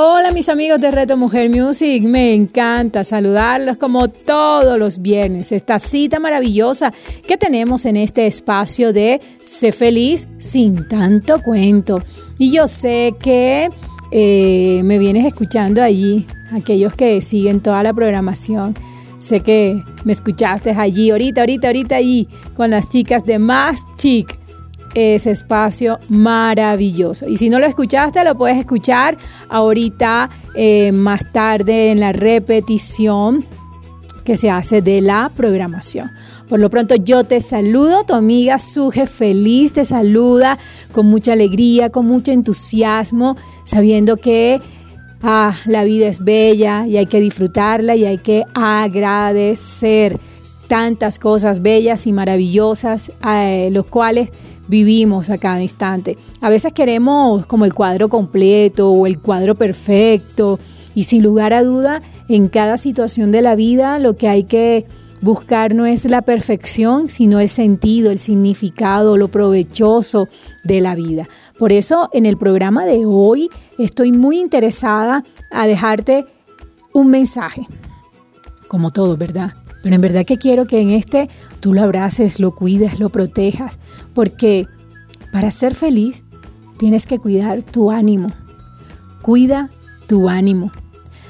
Hola mis amigos de Reto Mujer Music, me encanta saludarlos como todos los viernes, esta cita maravillosa que tenemos en este espacio de Sé feliz sin tanto cuento. Y yo sé que eh, me vienes escuchando allí, aquellos que siguen toda la programación. Sé que me escuchaste allí, ahorita, ahorita, ahorita allí, con las chicas de Más Chic ese espacio maravilloso. Y si no lo escuchaste, lo puedes escuchar ahorita eh, más tarde en la repetición que se hace de la programación. Por lo pronto yo te saludo, tu amiga Suje feliz te saluda con mucha alegría, con mucho entusiasmo, sabiendo que ah, la vida es bella y hay que disfrutarla y hay que agradecer tantas cosas bellas y maravillosas, eh, los cuales vivimos a cada instante. A veces queremos como el cuadro completo o el cuadro perfecto y sin lugar a duda en cada situación de la vida lo que hay que buscar no es la perfección, sino el sentido, el significado, lo provechoso de la vida. Por eso en el programa de hoy estoy muy interesada a dejarte un mensaje, como todo, ¿verdad? Pero en verdad que quiero que en este tú lo abraces, lo cuides, lo protejas, porque para ser feliz tienes que cuidar tu ánimo. Cuida tu ánimo.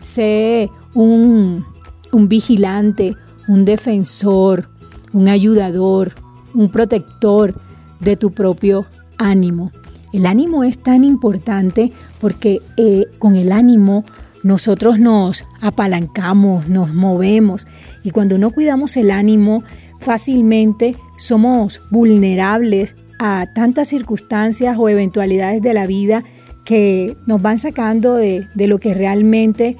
Sé un, vigilante, un defensor, un ayudador, un protector de tu propio ánimo. El ánimo es tan importante porque eh, con el ánimo nosotros nos apalancamos, nos movemos y cuando no cuidamos el ánimo, fácilmente somos vulnerables a tantas circunstancias o eventualidades de la vida que nos van sacando de, lo que realmente,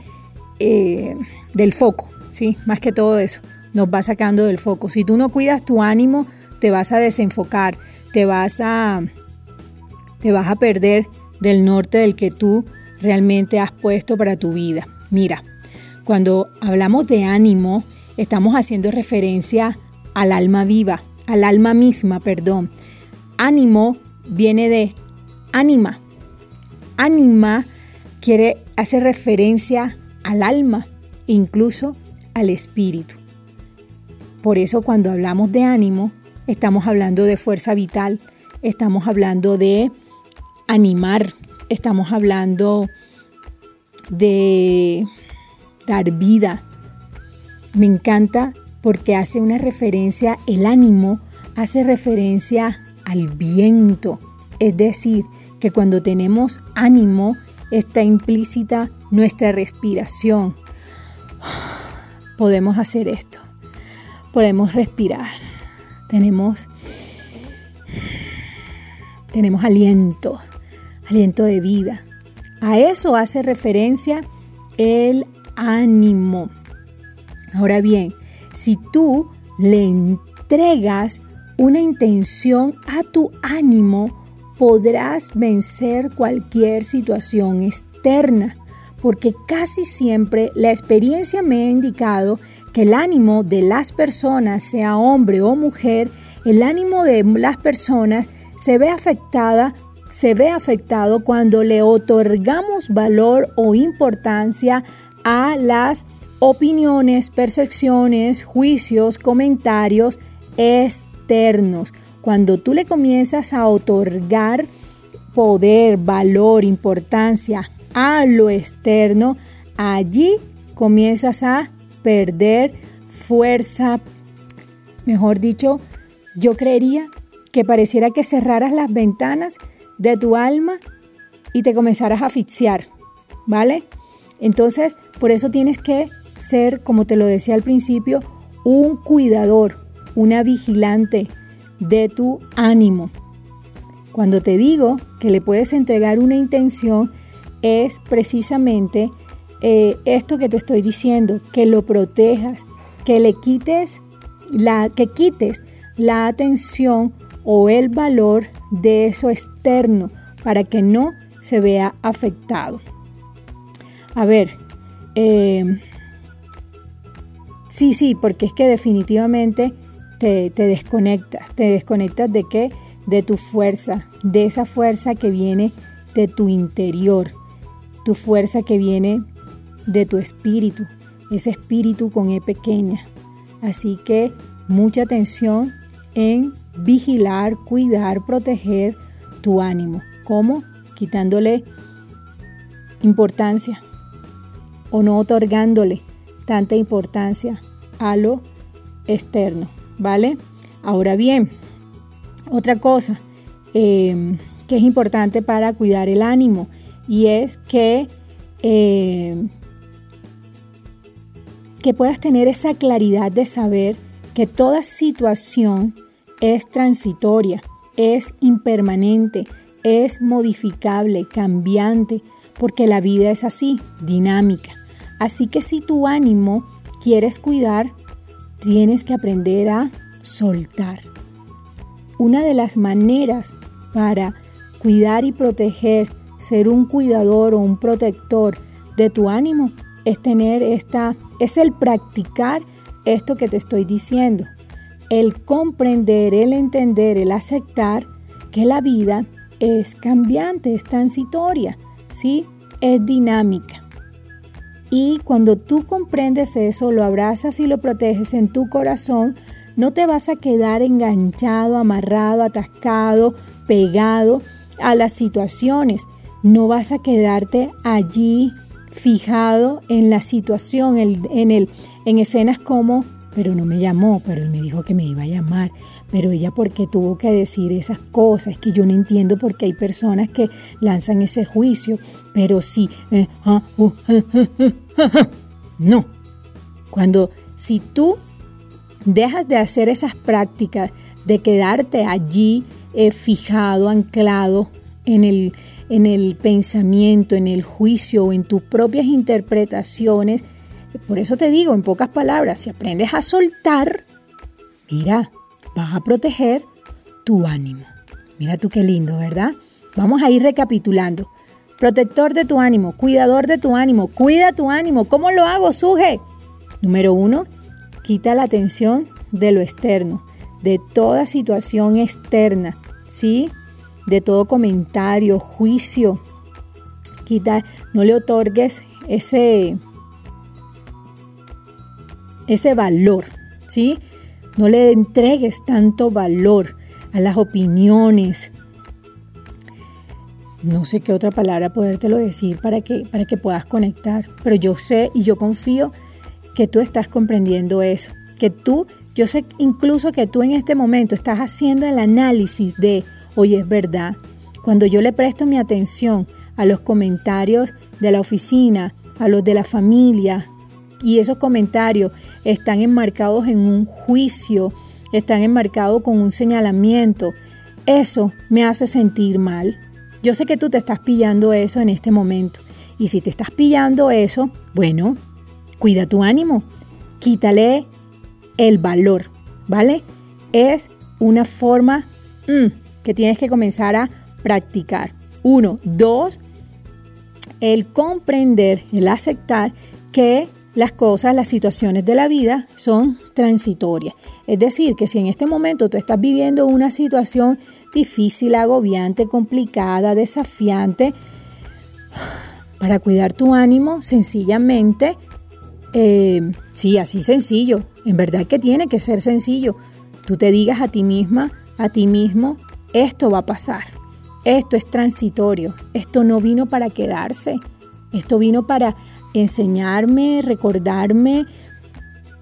eh, del foco, ¿sí? Más que todo eso, nos va sacando del foco. Si tú no cuidas tu ánimo, te vas a desenfocar, te vas a, te vas a perder del norte del que tú realmente has puesto para tu vida. Mira, cuando hablamos de ánimo, estamos haciendo referencia al alma viva, al alma misma, perdón. Ánimo viene de ánima. Ánima quiere hacer referencia al alma, incluso al espíritu. Por eso cuando hablamos de ánimo, estamos hablando de fuerza vital, estamos hablando de animar, estamos hablando de dar vida. Me encanta porque hace una referencia, el ánimo hace referencia al viento. Es decir, que cuando tenemos ánimo está implícita nuestra respiración. Podemos hacer esto. Podemos respirar. Tenemos tenemos aliento aliento de vida. A eso hace referencia el ánimo. Ahora bien, si tú le entregas una intención a tu ánimo, podrás vencer cualquier situación externa, porque casi siempre la experiencia me ha indicado que el ánimo de las personas, sea hombre o mujer, el ánimo de las personas se ve afectada se ve afectado cuando le otorgamos valor o importancia a las opiniones, percepciones, juicios, comentarios externos. Cuando tú le comienzas a otorgar poder, valor, importancia a lo externo, allí comienzas a perder fuerza. Mejor dicho, yo creería que pareciera que cerraras las ventanas de tu alma y te comenzarás a asfixiar, ¿vale? Entonces, por eso tienes que ser, como te lo decía al principio, un cuidador, una vigilante de tu ánimo. Cuando te digo que le puedes entregar una intención, es precisamente eh, esto que te estoy diciendo, que lo protejas, que le quites la que quites la atención o el valor de eso externo para que no se vea afectado. A ver, eh, sí, sí, porque es que definitivamente te, te desconectas. ¿Te desconectas de qué? De tu fuerza, de esa fuerza que viene de tu interior, tu fuerza que viene de tu espíritu, ese espíritu con E pequeña. Así que mucha atención en vigilar, cuidar, proteger tu ánimo. ¿Cómo? Quitándole importancia o no otorgándole tanta importancia a lo externo, ¿vale? Ahora bien, otra cosa eh, que es importante para cuidar el ánimo y es que, eh, que puedas tener esa claridad de saber que toda situación es transitoria, es impermanente, es modificable, cambiante, porque la vida es así, dinámica. Así que si tu ánimo quieres cuidar, tienes que aprender a soltar. Una de las maneras para cuidar y proteger, ser un cuidador o un protector de tu ánimo es tener esta, es el practicar esto que te estoy diciendo. El comprender, el entender, el aceptar que la vida es cambiante, es transitoria, ¿sí? Es dinámica. Y cuando tú comprendes eso, lo abrazas y lo proteges en tu corazón, no te vas a quedar enganchado, amarrado, atascado, pegado a las situaciones. No vas a quedarte allí fijado en la situación, en, el, en escenas como, pero no me llamó, pero él me dijo que me iba a llamar, pero ella porque tuvo que decir esas cosas, que yo no entiendo por qué hay personas que lanzan ese juicio, pero sí, eh, ah, uh, no. Cuando si tú dejas de hacer esas prácticas, de quedarte allí eh, fijado, anclado en el, en el pensamiento, en el juicio o en tus propias interpretaciones. Por eso te digo, en pocas palabras, si aprendes a soltar, mira, vas a proteger tu ánimo. Mira tú qué lindo, ¿verdad? Vamos a ir recapitulando. Protector de tu ánimo, cuidador de tu ánimo, cuida tu ánimo. ¿Cómo lo hago, Suje? Número uno, quita la atención de lo externo, de toda situación externa, ¿sí? de todo comentario, juicio. Quita, no le otorgues ese, ese valor, ¿sí? No le entregues tanto valor a las opiniones. No sé qué otra palabra podértelo decir para que, para que puedas conectar, pero yo sé y yo confío que tú estás comprendiendo eso, que tú, yo sé incluso que tú en este momento estás haciendo el análisis de, Oye, es verdad, cuando yo le presto mi atención a los comentarios de la oficina, a los de la familia, y esos comentarios están enmarcados en un juicio, están enmarcados con un señalamiento, eso me hace sentir mal. Yo sé que tú te estás pillando eso en este momento. Y si te estás pillando eso, bueno, cuida tu ánimo, quítale el valor, ¿vale? Es una forma mm, que tienes que comenzar a practicar. Uno. Dos, el comprender, el aceptar que las cosas, las situaciones de la vida son transitorias. Es decir, que si en este momento tú estás viviendo una situación difícil, agobiante, complicada, desafiante, para cuidar tu ánimo, sencillamente, eh, sí, así sencillo, en verdad que tiene que ser sencillo. Tú te digas a ti misma, a ti mismo, esto va a pasar, esto es transitorio, esto no vino para quedarse, esto vino para enseñarme, recordarme.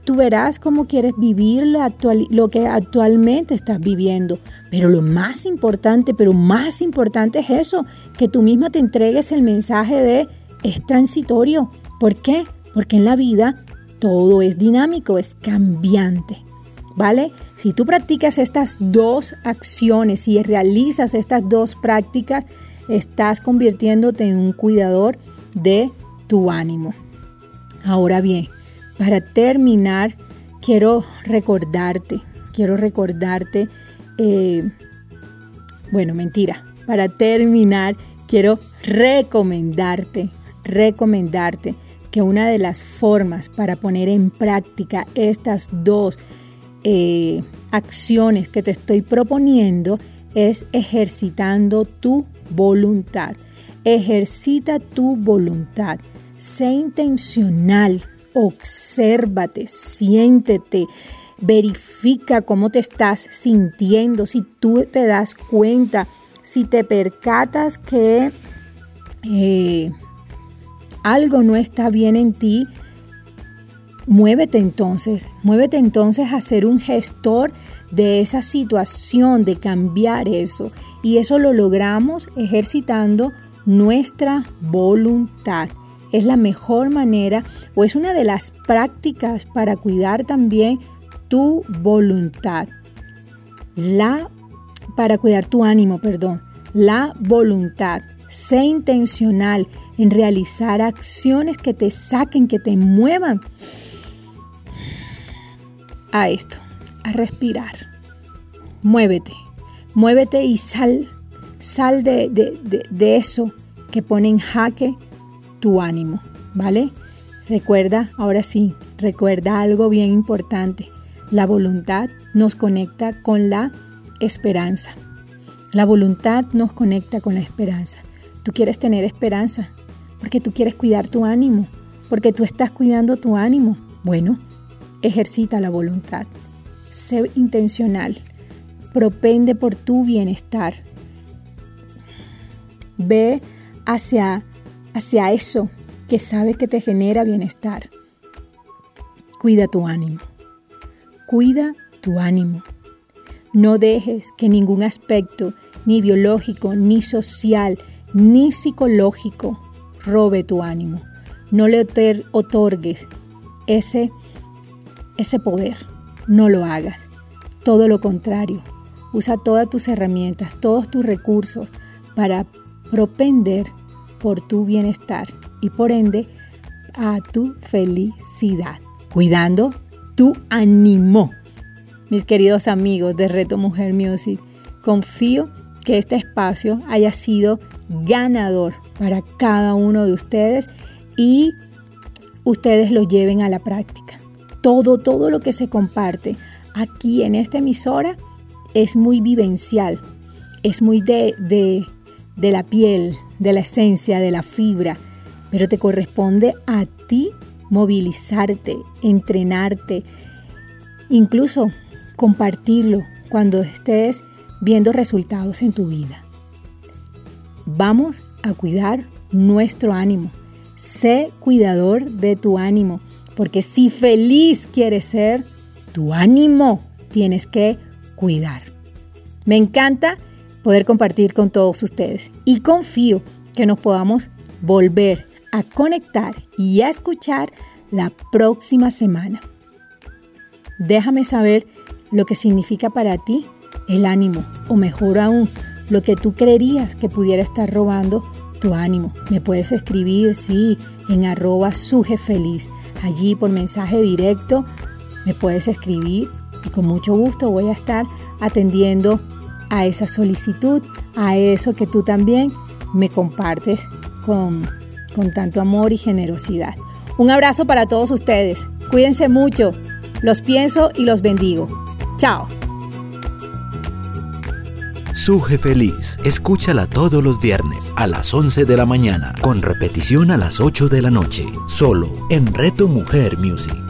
Tú verás cómo quieres vivir lo que actualmente estás viviendo. Pero lo más importante, pero más importante es eso, que tú misma te entregues el mensaje de es transitorio. ¿Por qué? Porque en la vida todo es dinámico, es cambiante. ¿vale? Si tú practicas estas dos acciones y realizas estas dos prácticas, estás convirtiéndote en un cuidador de tu ánimo. Ahora bien, para terminar, quiero recordarte, quiero recordarte, eh, bueno, mentira, para terminar, quiero recomendarte, recomendarte que una de las formas para poner en práctica estas dos eh, acciones que te estoy proponiendo es ejercitando tu voluntad. Ejercita tu voluntad. Sé intencional. Obsérvate, siéntete, verifica cómo te estás sintiendo, si tú te das cuenta, si te percatas que eh, algo no está bien en ti, muévete entonces, muévete entonces a ser un gestor de esa situación, de cambiar eso. Y eso lo logramos ejercitando nuestra voluntad. Es la mejor manera o es una de las prácticas para cuidar también tu voluntad. La para cuidar tu ánimo, perdón. La voluntad. Sé intencional en realizar acciones que te saquen, que te muevan a esto, a respirar. Muévete, muévete y sal, sal de, de, eso que pone en jaque tu ánimo, ¿vale? Recuerda, ahora sí, recuerda algo bien importante. La voluntad nos conecta con la esperanza. La voluntad nos conecta con la esperanza. Tú quieres tener esperanza porque tú quieres cuidar tu ánimo, porque tú estás cuidando tu ánimo. Bueno, ejercita la voluntad. Sé intencional. Propende por tu bienestar. Ve hacia, hacia eso que sabes que te genera bienestar. Cuida tu ánimo. Cuida tu ánimo. No dejes que ningún aspecto, ni biológico, ni social, ni psicológico, robe tu ánimo. No le otorgues ese ese poder. No lo hagas. Todo lo contrario. Usa todas tus herramientas, todos tus recursos para propender por tu bienestar y por ende a tu felicidad, cuidando tu ánimo. Mis queridos amigos de Reto Mujer Music, confío que este espacio haya sido ganador para cada uno de ustedes y ustedes lo lleven a la práctica todo, todo lo que se comparte aquí en esta emisora es muy vivencial, es muy de, de, la piel, de la esencia, de la fibra, pero te corresponde a ti movilizarte, entrenarte, incluso compartirlo cuando estés viendo resultados en tu vida. Vamos a cuidar nuestro ánimo. Sé cuidador de tu ánimo. Porque si feliz quieres ser, tu ánimo tienes que cuidar. Me encanta poder compartir con todos ustedes y confío que nos podamos volver a conectar y a escuchar la próxima semana. Déjame saber lo que significa para ti el ánimo o mejor aún, lo que tú creerías que pudiera estar robando tu ánimo. Me puedes escribir, sí, en arroba sujefeliz. Allí por mensaje directo me puedes escribir y con mucho gusto voy a estar atendiendo a esa solicitud, a eso que tú también me compartes con, con tanto amor y generosidad. Un abrazo para todos ustedes. Cuídense mucho. Los pienso y los bendigo. Chao. Suje Feliz. Escúchala todos los viernes a las 11 de la mañana, con repetición a las 8 de la noche, solo en Reto Mujer Music.